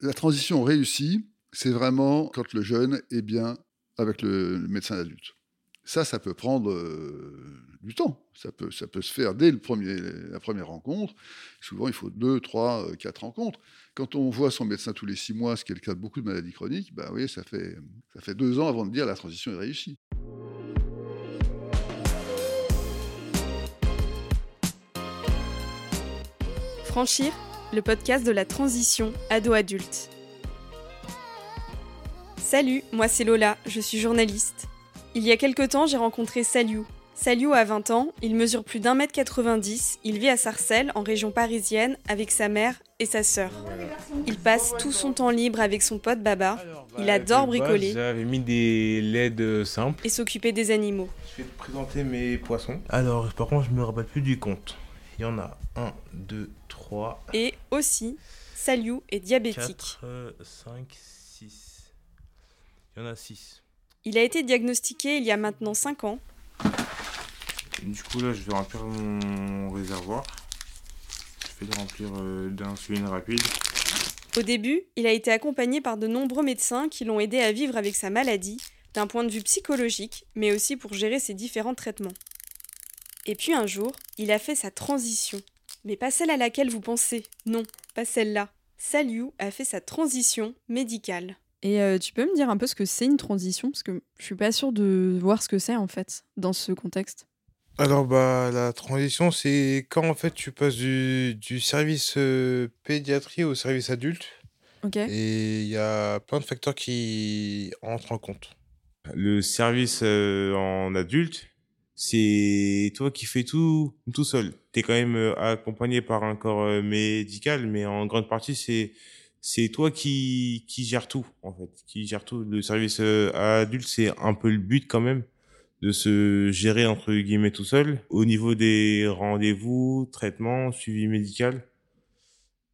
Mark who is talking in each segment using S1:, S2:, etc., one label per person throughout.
S1: La transition réussie, c'est vraiment quand le jeune est bien avec le médecin adulte. Ça, ça peut prendre euh, du temps. Ça peut, ça peut se faire dès le premier, la première rencontre. Souvent, il faut deux, trois, euh, quatre rencontres. Quand on voit son médecin tous les six mois, ce qui est le cas de beaucoup de maladies chroniques, bah oui, ça fait, ça fait deux ans avant de dire la transition est réussie.
S2: Franchir, le podcast de la transition ado-adulte. Salut, moi c'est Lola, je suis journaliste. Il y a quelque temps, j'ai rencontré Saliou. Saliou a 20 ans, il mesure plus d'un mètre 90, il vit à Sarcelles, en région parisienne, avec sa mère et sa sœur. Il passe tout son temps libre avec son pote Baba. Il adore bricoler.
S3: J'avais mis des LED simples.
S2: Et s'occuper des animaux.
S3: Je vais te présenter mes poissons. Alors, par contre, je me rappelle plus du compte. Il y en a 1, 2, 3.
S2: Et aussi, Saliou est diabétique.
S3: 4, 5, 6. Il y en a 6.
S2: Il a été diagnostiqué il y a maintenant 5 ans.
S3: Du coup, là, je vais remplir mon réservoir. Je vais le remplir euh, d'insuline rapide.
S2: Au début, il a été accompagné par de nombreux médecins qui l'ont aidé à vivre avec sa maladie, d'un point de vue psychologique, mais aussi pour gérer ses différents traitements. Et puis un jour, il a fait sa transition. Mais pas celle à laquelle vous pensez, non, pas celle-là. Saliou a fait sa transition médicale.
S4: Et euh, tu peux me dire un peu ce que c'est une transition? Parce que je suis pas sûre de voir ce que c'est en fait dans ce contexte.
S3: Alors bah la transition c'est quand en fait tu passes du, du service euh, pédiatrie au service adulte.
S4: Ok.
S3: Et il y a plein de facteurs qui entrent en compte. Le service euh, en adulte, c'est toi qui fais tout tout seul. Tu es quand même euh, accompagné par un corps euh, médical, mais en grande partie c'est c'est toi qui qui gère tout en fait, qui gère tout. Le service euh, adulte c'est un peu le but quand même de se gérer entre guillemets tout seul. Au niveau des rendez-vous, traitements, suivi médical,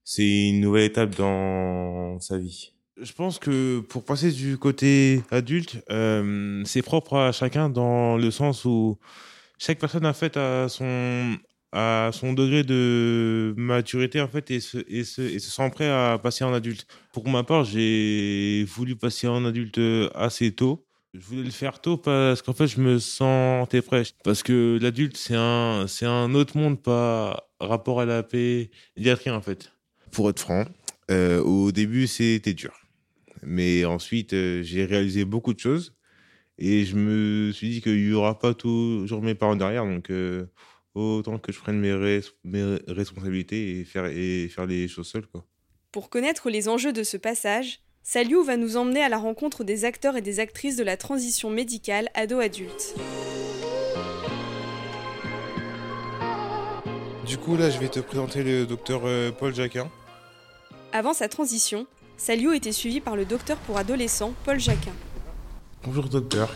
S3: c'est une nouvelle étape dans sa vie. Je pense que pour passer du côté adulte, euh, c'est propre à chacun dans le sens où chaque personne en fait a son à son degré de maturité en fait et se, sent prêt à passer en adulte. Pour ma part, j'ai voulu passer en adulte assez tôt. Je voulais le faire tôt parce qu'en fait, je me sentais prêt. Parce que l'adulte, c'est un, c'est un autre monde par rapport à la pédiatrie en fait. Pour être franc, euh, au début, c'était dur. Mais ensuite, euh, j'ai réalisé beaucoup de choses. Et je me suis dit qu'il n'y aura pas toujours mes parents derrière. Donc, euh, autant que je prenne mes, res- mes responsabilités et faire, et faire les choses seul. Quoi.
S2: Pour connaître les enjeux de ce passage, Saliou va nous emmener à la rencontre des acteurs et des actrices de la transition médicale ado-adulte.
S3: Du coup, là, je vais te présenter le docteur euh, Paul Jacquin.
S2: Avant sa transition, Saliou était suivi par le docteur pour adolescents Paul Jacquin.
S3: Bonjour, docteur.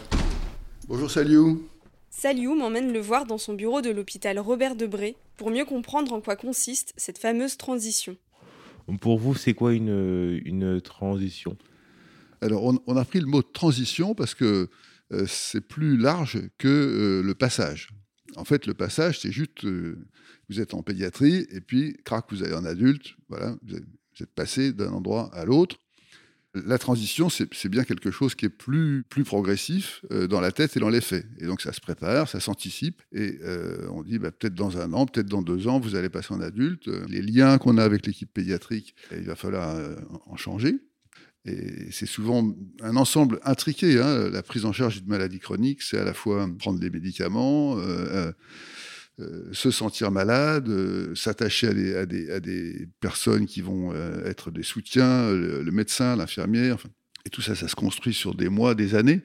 S1: Bonjour Saliou.
S2: Saliou m'emmène le voir dans son bureau de l'hôpital Robert Debré pour mieux comprendre en quoi consiste cette fameuse transition.
S3: Pour vous, c'est quoi une, une transition?
S1: Alors, on, on a pris le mot transition parce que euh, c'est plus large que euh, le passage. En fait, le passage, c'est juste, euh, vous êtes en pédiatrie et puis, crac, vous allez en adulte. Voilà, vous vous êtes passé d'un endroit à l'autre. La transition, c'est bien quelque chose qui est plus, progressif euh, dans la tête et dans les faits. Et donc, ça se prépare, ça s'anticipe. Et euh, on dit, bah, peut-être dans un an, peut-être dans deux ans, vous allez passer en adulte. Euh, Les liens qu'on a avec l'équipe pédiatrique, il va falloir en changer. Et c'est souvent un ensemble intriqué. hein. La prise en charge d'une maladie chronique, c'est à la fois prendre des médicaments, euh, se sentir malade, euh, s'attacher à des, à, des, à des personnes qui vont euh, être des soutiens, le, le médecin, l'infirmière. enfin. et tout ça, ça se construit sur des mois, des années.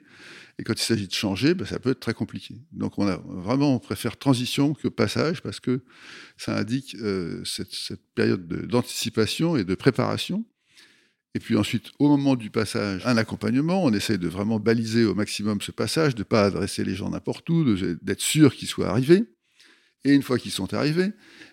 S1: Et quand il s'agit de changer, ben, ça peut être très compliqué. Donc on a vraiment, on préfère transition que passage parce que ça indique euh, cette, cette période de- d'anticipation et de préparation. Et puis ensuite, au moment du passage, un accompagnement. On essaye de vraiment baliser au maximum ce passage, de ne pas adresser les gens n'importe où, d'être sûr qu'ils soient arrivés. Et une fois qu'ils sont arrivés,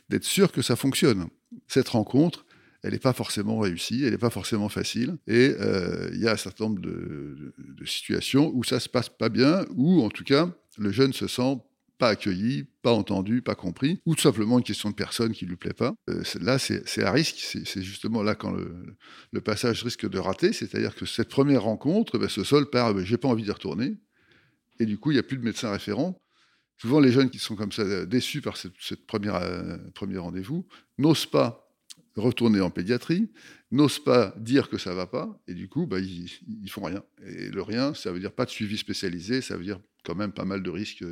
S1: d'être sûr que ça fonctionne. Cette rencontre, elle n'est pas forcément réussie, elle n'est pas forcément facile. Et euh, il y a un certain nombre de, situations où ça se passe pas bien, où en tout cas, le jeune se sent pas accueilli, pas entendu, pas compris, ou tout simplement une question de personne qui lui plaît pas. Euh, là, c'est à risque. C'est justement là quand le, passage risque de rater, c'est-à-dire que cette première rencontre ben, se solde par ben, j'ai pas envie d'y retourner, et du coup, il n'y a plus de médecin référent. Souvent, les jeunes qui sont comme ça euh, déçus par cette, première euh, premier rendez-vous n'osent pas retourner en pédiatrie, n'osent pas dire que ça va pas, et du coup, bah, ils, ils font rien. Et le rien, ça veut dire pas de suivi spécialisé, ça veut dire quand même pas mal de risques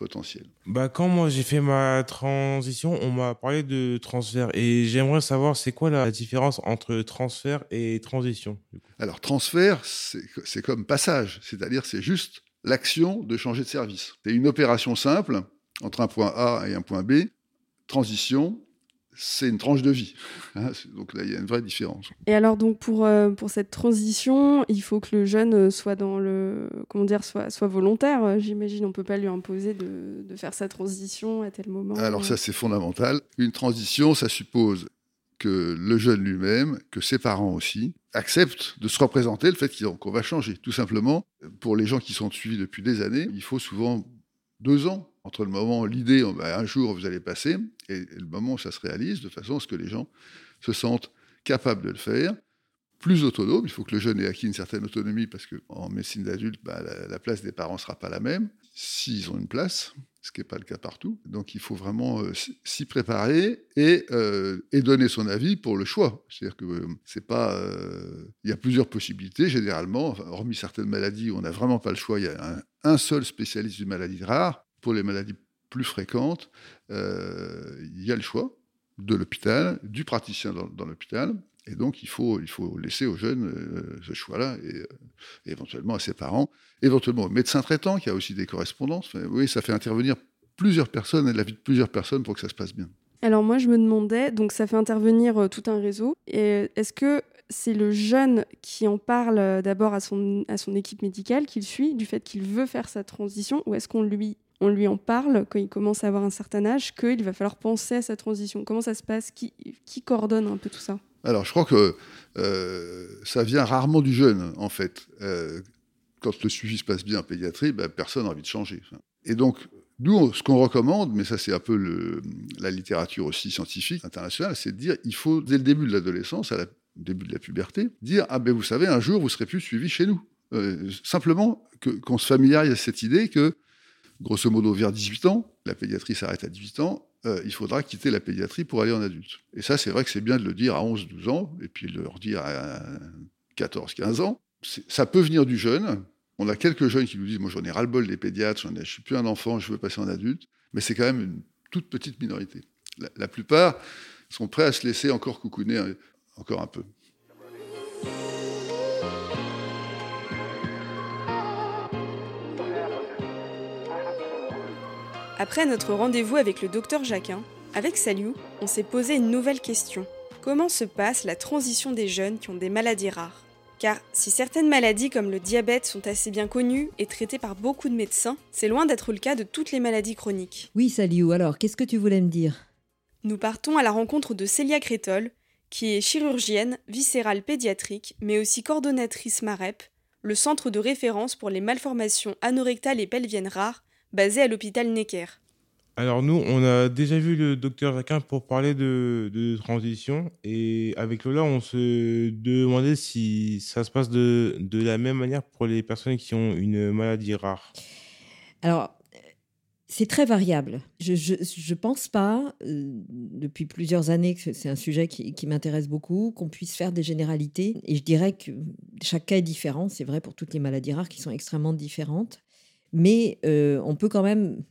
S1: potentiels.
S3: Bah, quand moi j'ai fait ma transition, on m'a parlé de transfert, et j'aimerais savoir c'est quoi la différence entre transfert et transition.
S1: Alors transfert, c'est comme passage, c'est-à-dire c'est juste l'action de changer de service. C'est une opération simple entre un point A et un point B. Transition, c'est une tranche de vie. Hein, donc là, il y a une vraie différence.
S2: Et alors, donc pour, euh, pour cette transition, il faut que le jeune euh, soit dans le comment dire soit, soit volontaire. Euh, j'imagine, on peut pas lui imposer de, de, faire sa transition à tel moment.
S1: Alors ça, c'est fondamental. Une transition, ça suppose que le jeune lui-même, que ses parents aussi, acceptent de se représenter le fait qu'on va changer. Tout simplement, pour les gens qui sont suivis depuis des années, il faut souvent deux ans entre le moment, l'idée, un jour vous allez passer, et, le moment où ça se réalise, de façon à ce que les gens se sentent capables de le faire, plus autonomes. Il faut que le jeune ait acquis une certaine autonomie, parce qu'en médecine d'adulte, bah, la, place des parents ne sera pas la même, s'ils ont une place, ce qui n'est pas le cas partout. Donc il faut vraiment euh, s'y préparer et, euh, et, donner son avis pour le choix. C'est-à-dire que euh, c'est pas. Il y a plusieurs possibilités, généralement, hormis certaines maladies où on n'a vraiment pas le choix, il y a un, seul spécialiste d'une maladie rare pour les maladies plus fréquentes, il y a le choix de l'hôpital, du praticien dans, l'hôpital. Et donc, il faut, il faut laisser aux jeunes euh, ce choix-là, et, euh, éventuellement à ses parents, éventuellement au médecin traitant, qui a aussi des correspondances. oui, ça fait intervenir plusieurs personnes et la vie de plusieurs personnes pour que ça se passe bien.
S2: Alors moi, je me demandais, donc ça fait intervenir tout un réseau. Et est-ce que c'est le jeune qui en parle d'abord à son, à son équipe médicale, qu'il suit, du fait qu'il veut faire sa transition, ou est-ce qu'on lui on lui en parle quand il commence à avoir un certain âge qu'il va falloir penser à sa transition? Comment ça se passe? Qui, coordonne un peu tout ça?
S1: Alors, je crois que euh, ça vient rarement du jeune, en fait. Euh, quand le suivi se passe bien en pédiatrie, ben, personne n'a envie de changer. Et donc, nous, ce qu'on recommande, mais ça c'est un peu la littérature aussi scientifique internationale, c'est de dire il faut, dès le début de l'adolescence, à la début de la puberté, dire ah ben vous savez, un jour vous serez plus suivi chez nous. Euh, simplement qu'on se familiarise à cette idée que grosso modo, vers 18 ans, la pédiatrie s'arrête à 18 ans, euh, il faudra quitter la pédiatrie pour aller en adulte. Et ça, c'est vrai que c'est bien de le dire à 11, 12 ans, et puis de le redire à 14, 15 ans. Ça peut venir du jeune. On a quelques jeunes qui nous disent, moi j'en ai ras-le-bol des pédiatres, je suis plus un enfant, je veux passer en adulte. Mais c'est quand même une toute petite minorité. la plupart sont prêts à se laisser encore coucouner euh, encore un peu.
S2: Après notre rendez-vous avec le docteur Jacquin, avec Saliou, on s'est posé une nouvelle question. Comment se passe la transition des jeunes qui ont des maladies rares? Car si certaines maladies comme le diabète sont assez bien connues et traitées par beaucoup de médecins, c'est loin d'être le cas de toutes les maladies chroniques.
S5: Oui, Saliou, alors qu'est-ce que tu voulais me dire?
S2: Nous partons à la rencontre de Célia Crétol, qui est chirurgienne, viscérale pédiatrique, mais aussi coordonnatrice MAREP, le centre de référence pour les malformations anorectales et pelviennes rares basé à l'hôpital Necker.
S3: Alors nous, on a déjà vu le docteur Jacquin pour parler de, transition et avec Lola, on se demandait si ça se passe de, la même manière pour les personnes qui ont une maladie rare.
S5: Alors, c'est très variable. Je ne pense pas, euh, depuis plusieurs années, que c'est un sujet qui, qui m'intéresse beaucoup, qu'on puisse faire des généralités. Et je dirais que chaque cas est différent. C'est vrai pour toutes les maladies rares qui sont extrêmement différentes. Mais euh, on peut quand même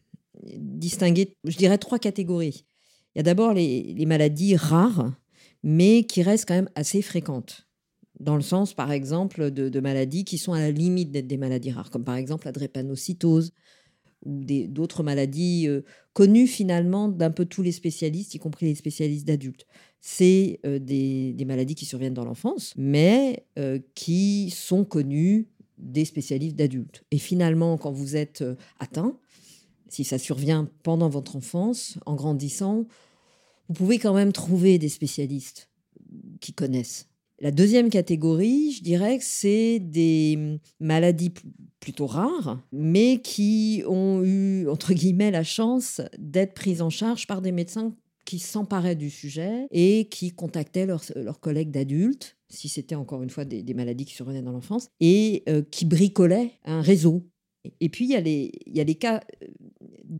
S5: distinguer, je dirais, trois catégories. Il y a d'abord les, maladies rares, mais qui restent quand même assez fréquentes. Dans le sens, par exemple, de, maladies qui sont à la limite d'être des maladies rares, comme par exemple la drépanocytose ou d'autres maladies euh, connues finalement d'un peu tous les spécialistes, y compris les spécialistes d'adultes. C'est euh, des, maladies qui surviennent dans l'enfance, mais qui sont connues des spécialistes d'adultes. Et finalement, quand vous êtes euh, atteint, si ça survient pendant votre enfance, en grandissant, vous pouvez quand même trouver des spécialistes qui connaissent. La deuxième catégorie, je dirais que c'est des maladies plutôt rares, mais qui ont eu, entre guillemets, la chance d'être prises en charge par des médecins qui s'emparaient du sujet et qui contactaient leurs, collègues d'adultes, si c'était encore une fois des, maladies qui survenaient dans l'enfance, et euh, qui bricolaient un réseau. Et puis, il y a les, y a cas, euh,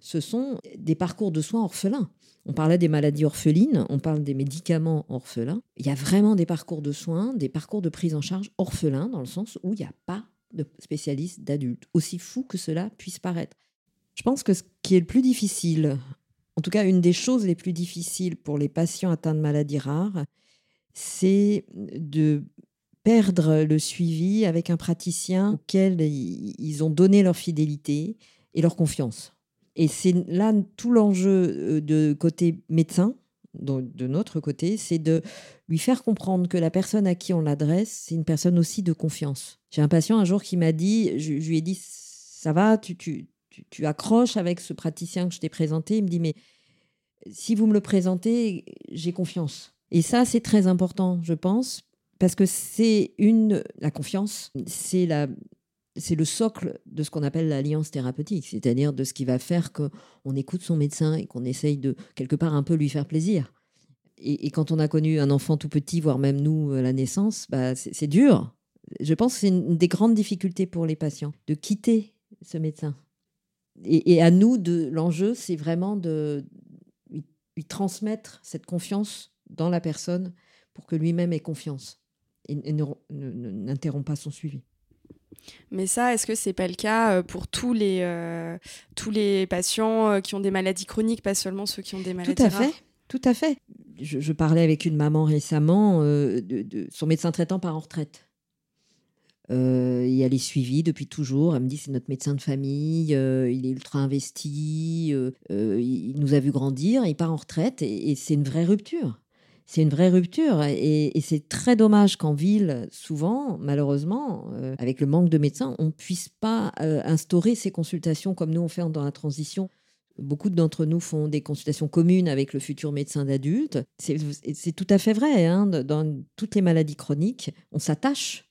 S5: ce sont des parcours de soins orphelins. On parlait des maladies orphelines, on parle des médicaments orphelins. Il y a vraiment des parcours de soins, des parcours de prise en charge orphelins, dans le sens où il n'y a pas de spécialistes d'adultes, aussi fou que cela puisse paraître. Je pense que ce qui est le plus difficile, en tout cas une des choses les plus difficiles pour les patients atteints de maladies rares, c'est de perdre le suivi avec un praticien auquel ils ont donné leur fidélité et leur confiance. Et c'est là tout l'enjeu euh, de côté médecin, de notre côté, c'est de lui faire comprendre que la personne à qui on l'adresse, c'est une personne aussi de confiance. J'ai un patient un jour qui m'a dit, je, lui ai dit, ça va, tu, tu, tu, accroches avec ce praticien que je t'ai présenté? Il me dit, mais si vous me le présentez, j'ai confiance. Et ça, c'est très important, je pense, parce que c'est une, la confiance, c'est la, c'est le socle de ce qu'on appelle l'alliance thérapeutique, c'est-à-dire de ce qui va faire qu'on écoute son médecin et qu'on essaye de quelque part un peu lui faire plaisir. Et, quand on a connu un enfant tout petit, voire même nous la naissance, bah c'est dur. Je pense que c'est une des grandes difficultés pour les patients de quitter ce médecin. Et, à nous, l'enjeu, c'est vraiment de lui transmettre cette confiance dans la personne pour que lui-même ait confiance et n'interrompt pas son suivi.
S2: Mais ça, est-ce que c'est pas le cas euh, pour tous les, euh, tous les patients euh, qui ont des maladies chroniques, pas seulement ceux qui ont des maladies
S5: Tout à
S2: rares?
S5: fait, tout à fait. Je, parlais avec une maman récemment, de, son médecin traitant part en retraite. Euh, et elle est suivie depuis toujours. Elle me dit c'est notre médecin de famille, il est ultra investi, il nous a vu grandir, il part en retraite et c'est une vraie rupture c'est une vraie rupture. Et, c'est très dommage qu'en ville, souvent, malheureusement, euh, avec le manque de médecins, on ne puisse pas euh, instaurer ces consultations comme nous on fait dans la transition. Beaucoup d'entre nous font des consultations communes avec le futur médecin d'adulte. C'est tout à fait vrai. Hein, dans toutes les maladies chroniques, on s'attache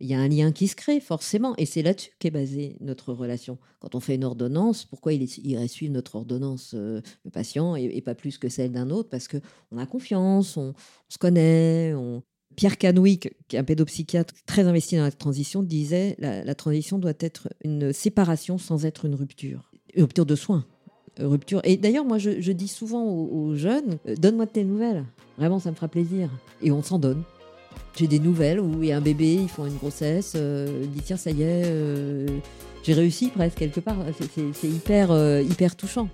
S5: il y a un lien qui se crée forcément, et c'est là-dessus qu'est basée notre relation. Quand on fait une ordonnance, pourquoi il, irait suivre notre ordonnance, euh, le patient, et, pas plus que celle d'un autre? Parce qu'on a confiance, on, se connaît. On... Pierre Canouic, qui est un pédopsychiatre très investi dans la transition, disait la, la transition doit être une séparation sans être une rupture, une rupture de soins. Rupture. Et d'ailleurs, moi, je, dis souvent aux, jeunes, euh, donne-moi de tes nouvelles. Vraiment, ça me fera plaisir. Et on s'en donne j'ai des nouvelles où il y a un bébé, ils font une grossesse, euh, il dit tiens ça y est, euh, j'ai réussi presque quelque part. C'est hyper, euh, hyper touchant.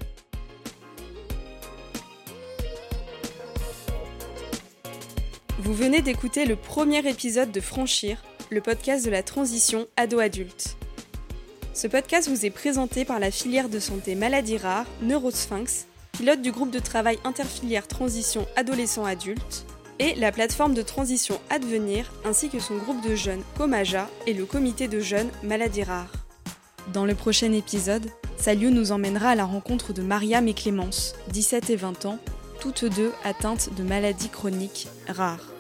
S2: Vous venez d'écouter le premier épisode de Franchir, le podcast de la transition ado-adulte. Ce podcast vous est présenté par la filière de santé maladies rares Neurosphinx, pilote du groupe de travail interfilière transition adolescent-adulte, et la plateforme de transition Advenir ainsi que son groupe de jeunes Comaja et le comité de jeunes Maladies Rares. Dans le prochain épisode, Saliou nous emmènera à la rencontre de Mariam et Clémence, 17 et 20 ans, toutes deux atteintes de maladies chroniques rares.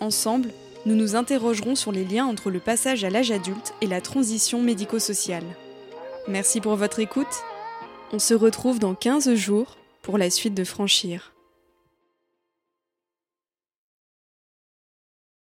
S2: Ensemble, nous nous interrogerons sur les liens entre le passage à l'âge adulte et la transition médico-sociale. Merci pour votre écoute. On se retrouve dans 15 jours pour la suite de Franchir.